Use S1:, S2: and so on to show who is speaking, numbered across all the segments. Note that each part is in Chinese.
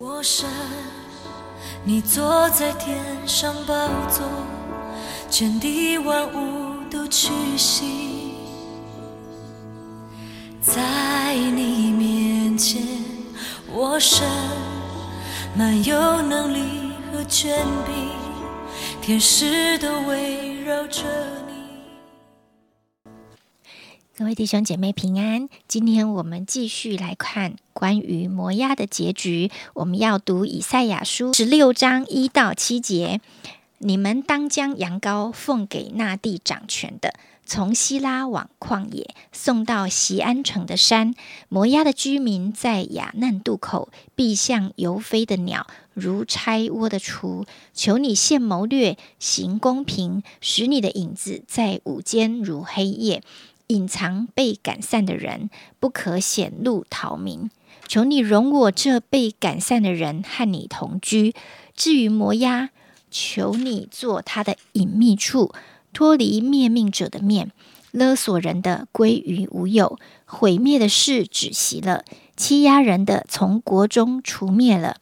S1: 我神，你坐在天上宝座，天地万物都屈膝，在你面前，我神满有能力和权柄，天使都围绕着。
S2: 各位弟兄姐妹平安，今天我们继续来看关于摩押的结局。我们要读以赛亚书十六章一到七节。你们当将羊羔奉给那地掌权的，从希拉往旷野送到西安城的山。摩押的居民在雅难渡口，必像游飞的鸟，如拆窝的雏。求你现谋略，行公平，使你的影子在午间如黑夜。隐藏被赶散的人，不可显露逃民。求你容我这被赶散的人和你同居。至于摩押，求你做他的隐秘处，脱离灭命者的面，勒索人的归于无有，毁灭的事止息了，欺压人的从国中除灭了。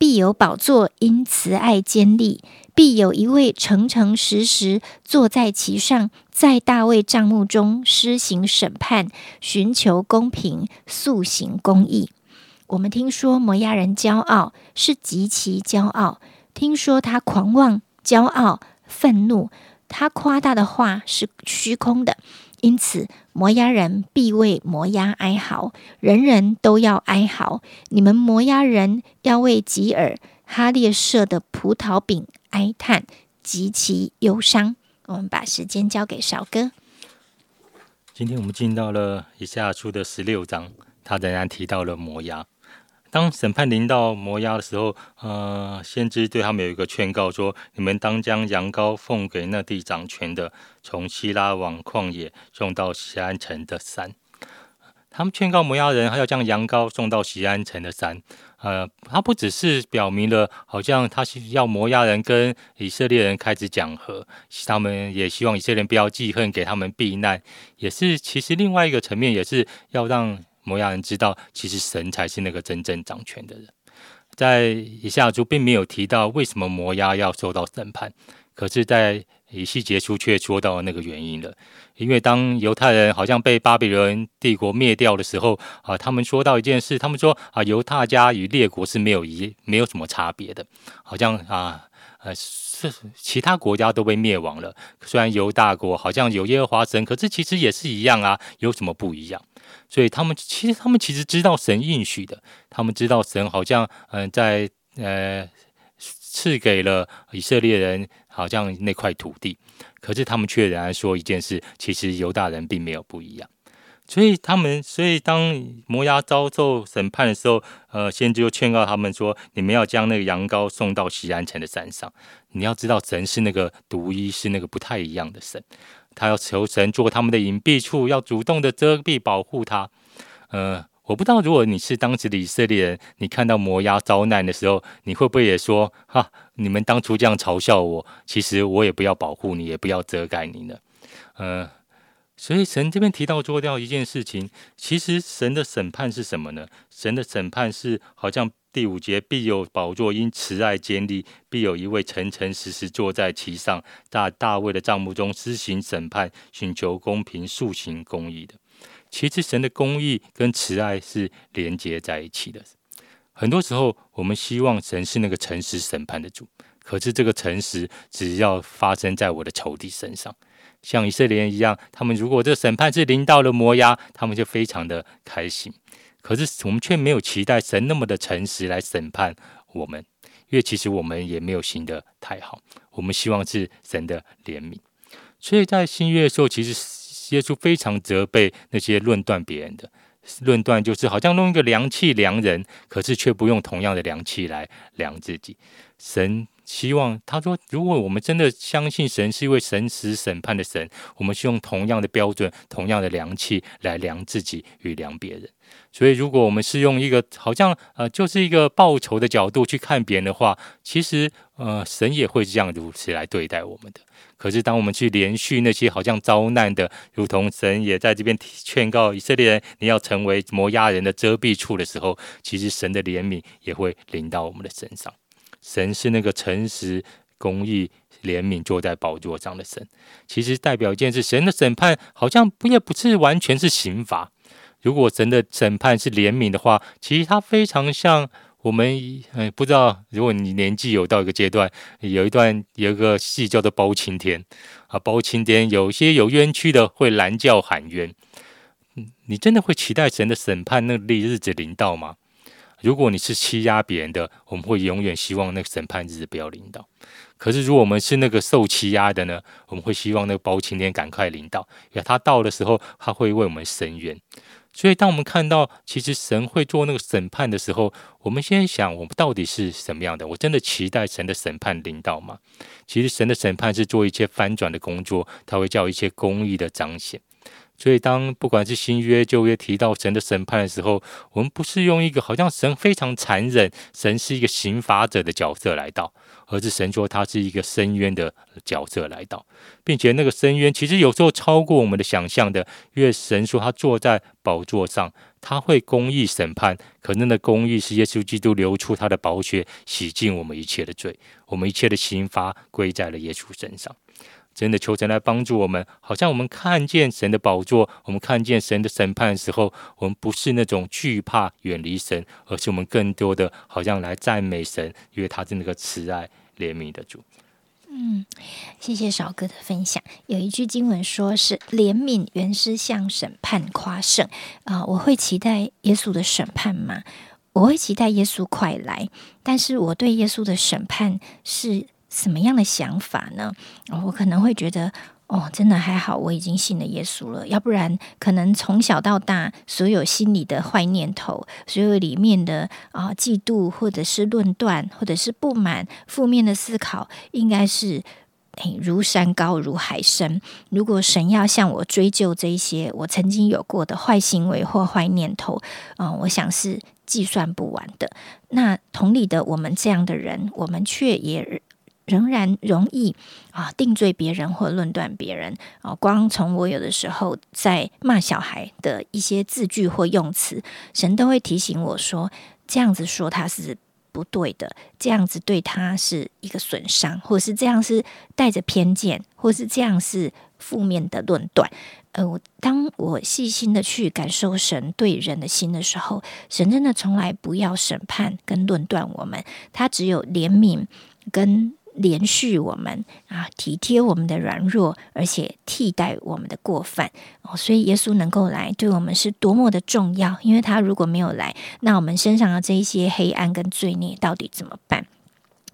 S2: 必有宝座因慈爱坚立，必有一位诚诚实实坐在其上，在大卫帐幕中施行审判，寻求公平，速行公义。我们听说摩押人骄傲，是极其骄傲；听说他狂妄、骄傲、愤怒，他夸大的话是虚空的。因此，摩押人必为摩押哀嚎，人人都要哀嚎。你们摩押人要为吉尔哈列舍的葡萄饼哀叹，极其忧伤。我们把时间交给少哥。
S3: 今天我们进到了以下书的十六章，他仍然提到了摩押。当审判临到摩押的时候，呃，先知对他们有一个劝告，说：你们当将羊羔奉给那地掌权的，从希拉往旷野送到西安城的山。他们劝告摩押人，还要将羊羔送到西安城的山。呃，他不只是表明了，好像他是要摩押人跟以色列人开始讲和，他们也希望以色列人不要记恨，给他们避难，也是其实另外一个层面，也是要让。摩押人知道，其实神才是那个真正掌权的人。在以下书并没有提到为什么摩押要受到审判，可是，在以西结书却说到那个原因了。因为当犹太人好像被巴比伦帝国灭掉的时候啊，他们说到一件事，他们说啊，犹太家与列国是没有一没有什么差别的，好像啊呃是其他国家都被灭亡了，虽然犹大国好像有耶和华神，可是其实也是一样啊，有什么不一样？所以他们其实他们其实知道神应许的，他们知道神好像嗯在呃赐给了以色列人好像那块土地，可是他们却仍然说一件事，其实犹大人并没有不一样。所以他们所以当摩押遭受审判的时候，呃，先知就劝告他们说：你们要将那个羊羔送到西安城的山上。你要知道神是那个独一，是那个不太一样的神。他要求神做他们的隐蔽处，要主动的遮蔽保护他。呃，我不知道如果你是当时的以色列人，你看到摩押遭难的时候，你会不会也说：哈，你们当初这样嘲笑我，其实我也不要保护你，也不要遮盖你呢？呃，所以神这边提到做掉一件事情，其实神的审判是什么呢？神的审判是好像。第五节，必有宝座因慈爱坚立，必有一位诚诚实实坐在其上，大大卫的帐幕中施行审判，寻求公平，速行公义的。其实神的公义跟慈爱是连接在一起的。很多时候，我们希望神是那个诚实审判的主，可是这个诚实只要发生在我的仇敌身上，像以色列人一样，他们如果这审判是临到了摩押，他们就非常的开心。可是我们却没有期待神那么的诚实来审判我们，因为其实我们也没有行得太好。我们希望是神的怜悯，所以在新约的时候，其实耶稣非常责备那些论断别人的，论断就是好像弄一个量器量人，可是却不用同样的量器来量自己。神希望他说，如果我们真的相信神是一位神时审判的神，我们是用同样的标准、同样的量器来量自己与量别人。所以，如果我们是用一个好像呃，就是一个报仇的角度去看别人的话，其实呃，神也会这样如此来对待我们的。可是，当我们去连续那些好像遭难的，如同神也在这边劝告以色列人，你要成为摩押人的遮蔽处的时候，其实神的怜悯也会临到我们的身上。神是那个诚实、公义、怜悯坐在宝座上的神，其实代表件事：神的审判好像不也不是完全是刑罚。如果神的审判是怜悯的话，其实它非常像我们，哎，不知道如果你年纪有到一个阶段，有一段有一个戏叫做包青天啊，包青天有些有冤屈的会拦轿喊冤，你真的会期待神的审判那日日子临到吗？如果你是欺压别人的，我们会永远希望那个审判日不要临到。可是如果我们是那个受欺压的呢，我们会希望那个包青天赶快临到，因为他到的时候，他会为我们伸冤。所以，当我们看到其实神会做那个审判的时候，我们先想我们到底是什么样的？我真的期待神的审判领导吗？其实神的审判是做一些翻转的工作，他会叫一些公义的彰显。所以，当不管是新约旧约提到神的审判的时候，我们不是用一个好像神非常残忍，神是一个刑罚者的角色来到，而是神说他是一个深渊的角色来到，并且那个深渊其实有时候超过我们的想象的，因为神说他坐在宝座上，他会公义审判，可能的公义是耶稣基督流出他的宝血，洗净我们一切的罪，我们一切的刑罚归在了耶稣身上。真的求神来帮助我们，好像我们看见神的宝座，我们看见神的审判的时候，我们不是那种惧怕远离神，而是我们更多的好像来赞美神，因为他是那个慈爱怜悯的主。
S2: 嗯，谢谢少哥的分享。有一句经文说是怜悯原是向审判夸胜啊，我会期待耶稣的审判吗？我会期待耶稣快来，但是我对耶稣的审判是。什么样的想法呢？我可能会觉得，哦，真的还好，我已经信了耶稣了。要不然，可能从小到大，所有心里的坏念头，所有里面的啊嫉妒，或者是论断，或者是不满、负面的思考，应该是诶如山高，如海深。如果神要向我追究这些我曾经有过的坏行为或坏念头，嗯，我想是计算不完的。那同理的，我们这样的人，我们却也。仍然容易啊定罪别人或论断别人啊，光从我有的时候在骂小孩的一些字句或用词，神都会提醒我说，这样子说他是不对的，这样子对他是一个损伤，或是这样是带着偏见，或是这样是负面的论断。呃，我当我细心的去感受神对人的心的时候，神真的从来不要审判跟论断我们，他只有怜悯跟。连续我们啊，体贴我们的软弱，而且替代我们的过犯哦，所以耶稣能够来，对我们是多么的重要。因为他如果没有来，那我们身上的这一些黑暗跟罪孽到底怎么办？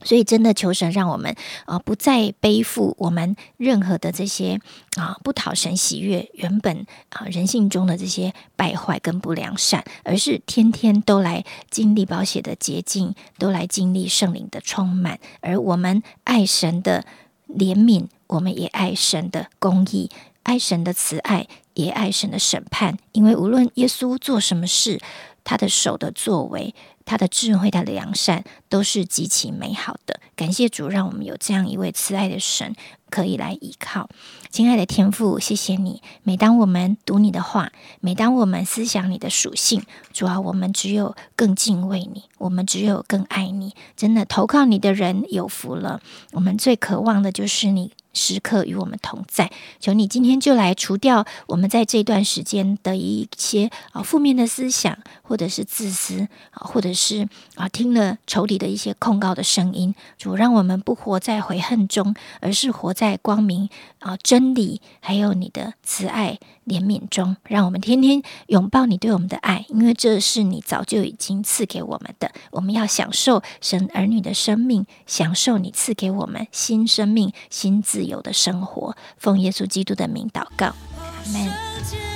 S2: 所以，真的求神让我们啊，不再背负我们任何的这些啊不讨神喜悦、原本啊人性中的这些败坏跟不良善，而是天天都来经历保险的洁净，都来经历圣灵的充满。而我们爱神的怜悯，我们也爱神的公义，爱神的慈爱，也爱神的审判。因为无论耶稣做什么事，他的手的作为。他的智慧、他的良善都是极其美好的。感谢主，让我们有这样一位慈爱的神可以来依靠。亲爱的天父，谢谢你。每当我们读你的话，每当我们思想你的属性，主要，我们只有更敬畏你，我们只有更爱你。真的，投靠你的人有福了。我们最渴望的就是你。时刻与我们同在，求你今天就来除掉我们在这段时间的一些啊负面的思想，或者是自私啊，或者是啊听了仇敌的一些控告的声音。主让我们不活在悔恨中，而是活在光明啊真理，还有你的慈爱怜悯中。让我们天天拥抱你对我们的爱，因为这是你早就已经赐给我们的。我们要享受神儿女的生命，享受你赐给我们新生命、新自。由的生活，奉耶稣基督的名祷告，阿门。